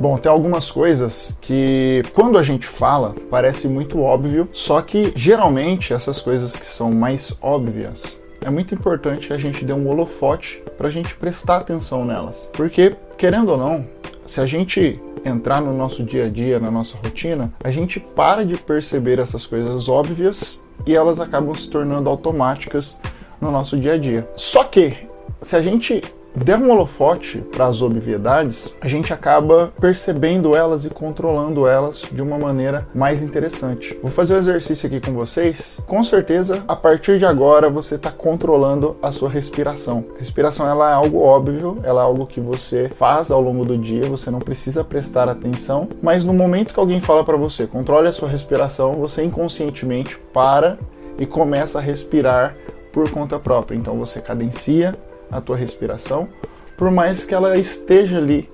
Bom, tem algumas coisas que quando a gente fala parece muito óbvio, só que geralmente essas coisas que são mais óbvias é muito importante que a gente dê um holofote para a gente prestar atenção nelas. Porque, querendo ou não, se a gente entrar no nosso dia a dia, na nossa rotina, a gente para de perceber essas coisas óbvias e elas acabam se tornando automáticas no nosso dia a dia. Só que, se a gente der um holofote para as obviedades, a gente acaba percebendo elas e controlando elas de uma maneira mais interessante. Vou fazer um exercício aqui com vocês. Com certeza, a partir de agora, você está controlando a sua respiração. Respiração ela é algo óbvio, ela é algo que você faz ao longo do dia, você não precisa prestar atenção, mas no momento que alguém fala para você, controle a sua respiração, você inconscientemente para e começa a respirar por conta própria. Então você cadencia a tua respiração, por mais que ela esteja ali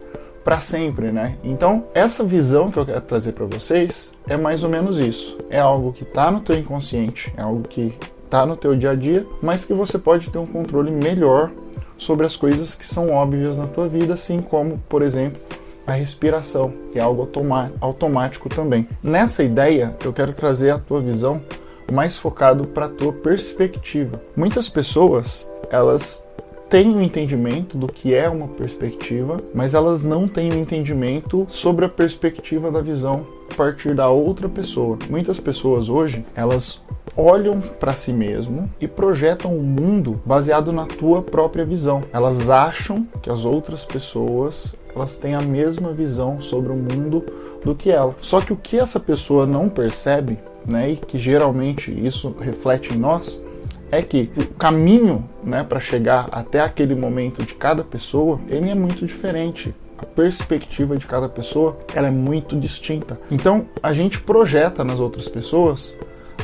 para sempre, né? Então, essa visão que eu quero trazer para vocês é mais ou menos isso. É algo que está no teu inconsciente, é algo que está no teu dia a dia, mas que você pode ter um controle melhor sobre as coisas que são óbvias na tua vida, assim como, por exemplo, a respiração, que é algo automático também. Nessa ideia, eu quero trazer a tua visão mais focado para a tua perspectiva. Muitas pessoas, elas têm um entendimento do que é uma perspectiva, mas elas não têm um entendimento sobre a perspectiva da visão a partir da outra pessoa. Muitas pessoas hoje, elas olham para si mesmo e projetam o um mundo baseado na tua própria visão. Elas acham que as outras pessoas elas têm a mesma visão sobre o mundo do que ela. Só que o que essa pessoa não percebe, né, e que geralmente isso reflete em nós, é que o caminho né, para chegar até aquele momento de cada pessoa, ele é muito diferente. A perspectiva de cada pessoa ela é muito distinta. Então a gente projeta nas outras pessoas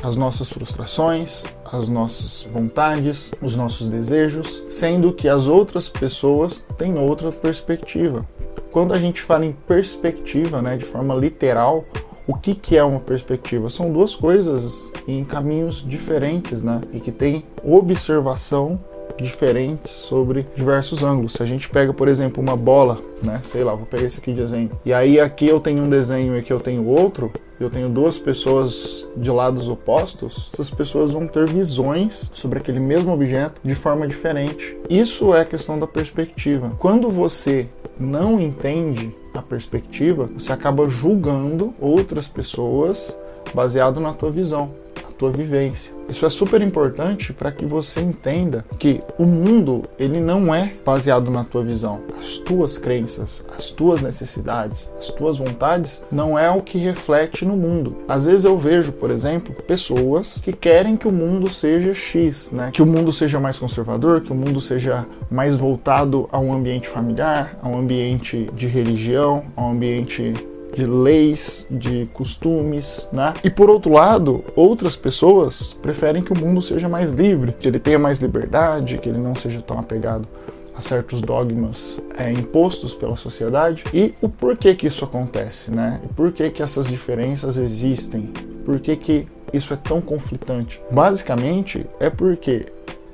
as nossas frustrações, as nossas vontades, os nossos desejos, sendo que as outras pessoas têm outra perspectiva. Quando a gente fala em perspectiva, né, de forma literal, o que, que é uma perspectiva? São duas coisas em caminhos diferentes, né? E que tem observação diferentes sobre diversos ângulos. Se a gente pega, por exemplo, uma bola, né? Sei lá, vou pegar esse aqui de exemplo. E aí aqui eu tenho um desenho e aqui eu tenho outro. Eu tenho duas pessoas de lados opostos. Essas pessoas vão ter visões sobre aquele mesmo objeto de forma diferente. Isso é questão da perspectiva. Quando você não entende a perspectiva, você acaba julgando outras pessoas baseado na tua visão tua vivência. Isso é super importante para que você entenda que o mundo ele não é baseado na tua visão. As tuas crenças, as tuas necessidades, as tuas vontades não é o que reflete no mundo. Às vezes eu vejo, por exemplo, pessoas que querem que o mundo seja X, né? Que o mundo seja mais conservador, que o mundo seja mais voltado a um ambiente familiar, a um ambiente de religião, a um ambiente de leis, de costumes, né? E por outro lado, outras pessoas preferem que o mundo seja mais livre, que ele tenha mais liberdade, que ele não seja tão apegado a certos dogmas é, impostos pela sociedade e o porquê que isso acontece, né? E por que que essas diferenças existem? Por que que isso é tão conflitante? Basicamente é porque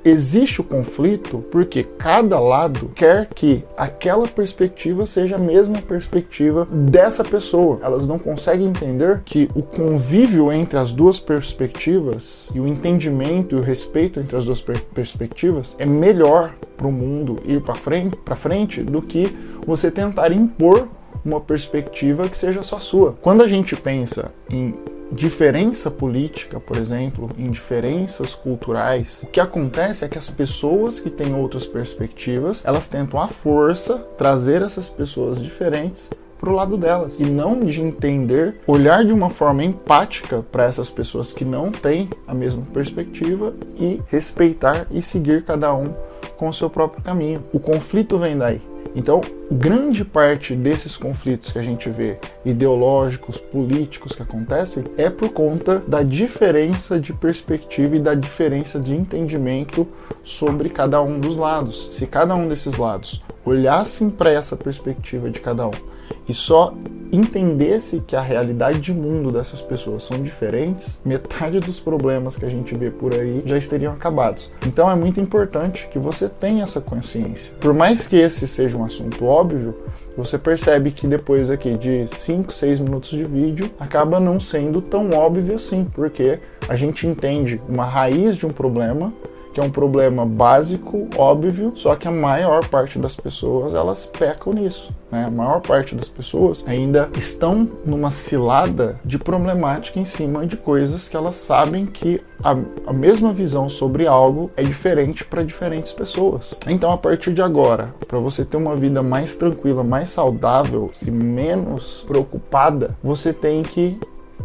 existe o conflito porque cada lado quer que aquela perspectiva seja a mesma perspectiva dessa pessoa. Elas não conseguem entender que o convívio entre as duas perspectivas e o entendimento e o respeito entre as duas per perspectivas é melhor para o mundo ir para frente, frente do que você tentar impor uma perspectiva que seja só sua. Quando a gente pensa em diferença política, por exemplo, em diferenças culturais, o que acontece é que as pessoas que têm outras perspectivas, elas tentam à força trazer essas pessoas diferentes para o lado delas e não de entender, olhar de uma forma empática para essas pessoas que não têm a mesma perspectiva e respeitar e seguir cada um com o seu próprio caminho. O conflito vem daí. Então, grande parte desses conflitos que a gente vê, ideológicos, políticos que acontecem, é por conta da diferença de perspectiva e da diferença de entendimento sobre cada um dos lados. Se cada um desses lados olhassem para essa perspectiva de cada um e só entendesse que a realidade de mundo dessas pessoas são diferentes, metade dos problemas que a gente vê por aí já estariam acabados. Então é muito importante que você tenha essa consciência. Por mais que esse seja um assunto óbvio, você percebe que depois aqui de 5, 6 minutos de vídeo acaba não sendo tão óbvio assim, porque a gente entende uma raiz de um problema que é um problema básico, óbvio, só que a maior parte das pessoas elas pecam nisso. Né? A maior parte das pessoas ainda estão numa cilada de problemática em cima de coisas que elas sabem que a, a mesma visão sobre algo é diferente para diferentes pessoas. Então, a partir de agora, para você ter uma vida mais tranquila, mais saudável e menos preocupada, você tem que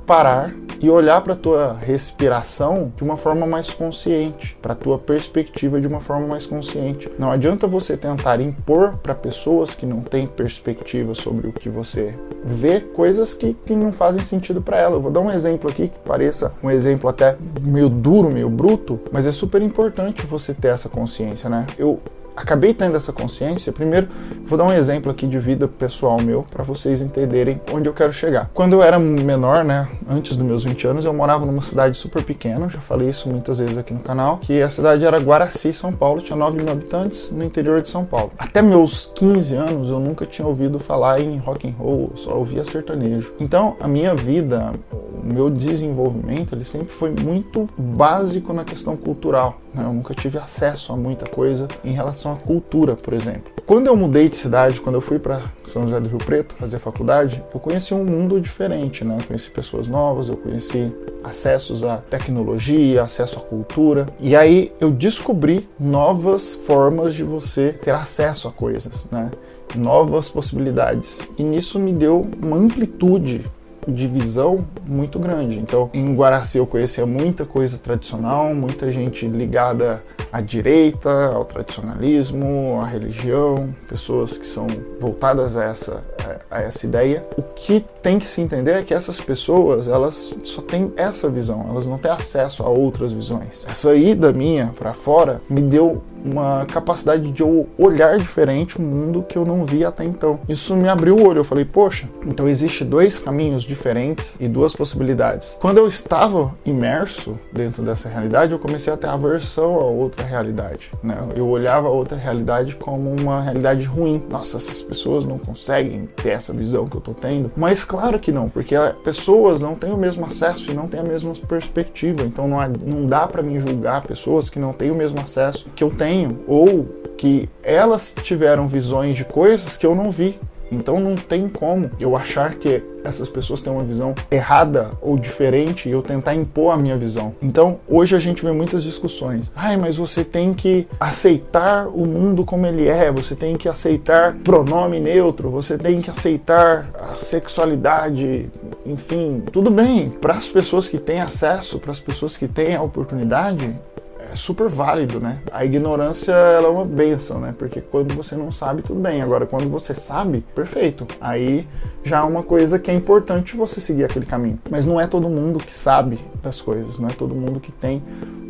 parar e olhar para a tua respiração de uma forma mais consciente, para a tua perspectiva de uma forma mais consciente. Não adianta você tentar impor para pessoas que não têm perspectiva sobre o que você vê coisas que, que não fazem sentido para ela. Eu vou dar um exemplo aqui que pareça um exemplo até meio duro, meio bruto, mas é super importante você ter essa consciência, né? Eu acabei tendo essa consciência. Primeiro, vou dar um exemplo aqui de vida pessoal meu para vocês entenderem onde eu quero chegar. Quando eu era menor, né, antes dos meus 20 anos, eu morava numa cidade super pequena, já falei isso muitas vezes aqui no canal, que a cidade era Guaraci, São Paulo, tinha 9 mil habitantes no interior de São Paulo. Até meus 15 anos eu nunca tinha ouvido falar em rock and roll, só ouvia sertanejo. Então, a minha vida, meu desenvolvimento, ele sempre foi muito básico na questão cultural. Né? Eu nunca tive acesso a muita coisa em relação à cultura, por exemplo. Quando eu mudei de cidade, quando eu fui para São José do Rio Preto fazer faculdade, eu conheci um mundo diferente, né? Eu conheci pessoas novas, eu conheci acessos à tecnologia, acesso à cultura. E aí eu descobri novas formas de você ter acesso a coisas, né? Novas possibilidades. E nisso me deu uma amplitude de visão muito grande. Então, em Guaraci eu conhecia muita coisa tradicional, muita gente ligada à direita, ao tradicionalismo, à religião, pessoas que são voltadas a essa, a, essa ideia. O que tem que se entender é que essas pessoas, elas só têm essa visão, elas não têm acesso a outras visões. Essa ida minha para fora me deu uma capacidade de eu olhar diferente um mundo que eu não via até então. Isso me abriu o olho. Eu falei, poxa, então existe dois caminhos diferentes e duas possibilidades. Quando eu estava imerso dentro dessa realidade, eu comecei a ter aversão a outra realidade. Né? Eu olhava a outra realidade como uma realidade ruim. Nossa, essas pessoas não conseguem ter essa visão que eu estou tendo. Mas claro que não, porque pessoas não têm o mesmo acesso e não têm a mesma perspectiva. Então não, há, não dá para mim julgar pessoas que não têm o mesmo acesso que eu tenho, ou que elas tiveram visões de coisas que eu não vi. Então não tem como eu achar que essas pessoas têm uma visão errada ou diferente e eu tentar impor a minha visão. Então hoje a gente vê muitas discussões. Ai, mas você tem que aceitar o mundo como ele é, você tem que aceitar pronome neutro, você tem que aceitar a sexualidade, enfim, tudo bem. Para as pessoas que têm acesso, para as pessoas que têm a oportunidade, é super válido, né? A ignorância ela é uma benção, né? Porque quando você não sabe, tudo bem. Agora, quando você sabe, perfeito. Aí já é uma coisa que é importante você seguir aquele caminho. Mas não é todo mundo que sabe das coisas, não é todo mundo que tem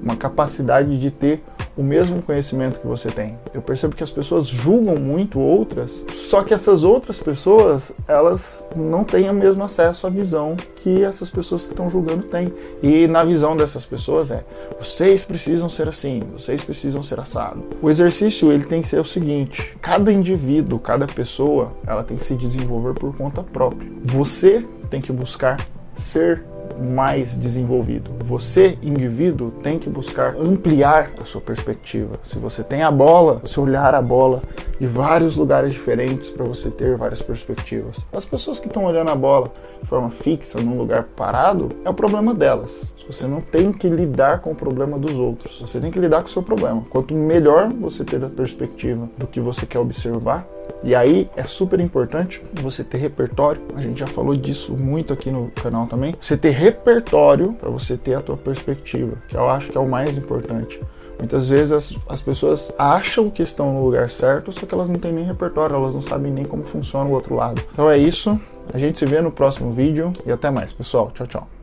uma capacidade de ter o mesmo conhecimento que você tem. Eu percebo que as pessoas julgam muito outras, só que essas outras pessoas, elas não têm o mesmo acesso à visão que essas pessoas que estão julgando têm. E na visão dessas pessoas é: vocês precisam ser assim, vocês precisam ser assado. O exercício ele tem que ser o seguinte: cada indivíduo, cada pessoa, ela tem que se desenvolver por conta própria. Você tem que buscar ser mais desenvolvido. Você, indivíduo, tem que buscar ampliar a sua perspectiva. Se você tem a bola, você olhar a bola de vários lugares diferentes para você ter várias perspectivas. As pessoas que estão olhando a bola de forma fixa, num lugar parado, é o problema delas. Você não tem que lidar com o problema dos outros. Você tem que lidar com o seu problema. Quanto melhor você ter a perspectiva do que você quer observar, e aí é super importante você ter repertório. A gente já falou disso muito aqui no canal também. Você ter repertório para você ter a tua perspectiva, que eu acho que é o mais importante. Muitas vezes as, as pessoas acham que estão no lugar certo, só que elas não têm nem repertório, elas não sabem nem como funciona o outro lado. Então é isso. A gente se vê no próximo vídeo e até mais, pessoal. Tchau, tchau.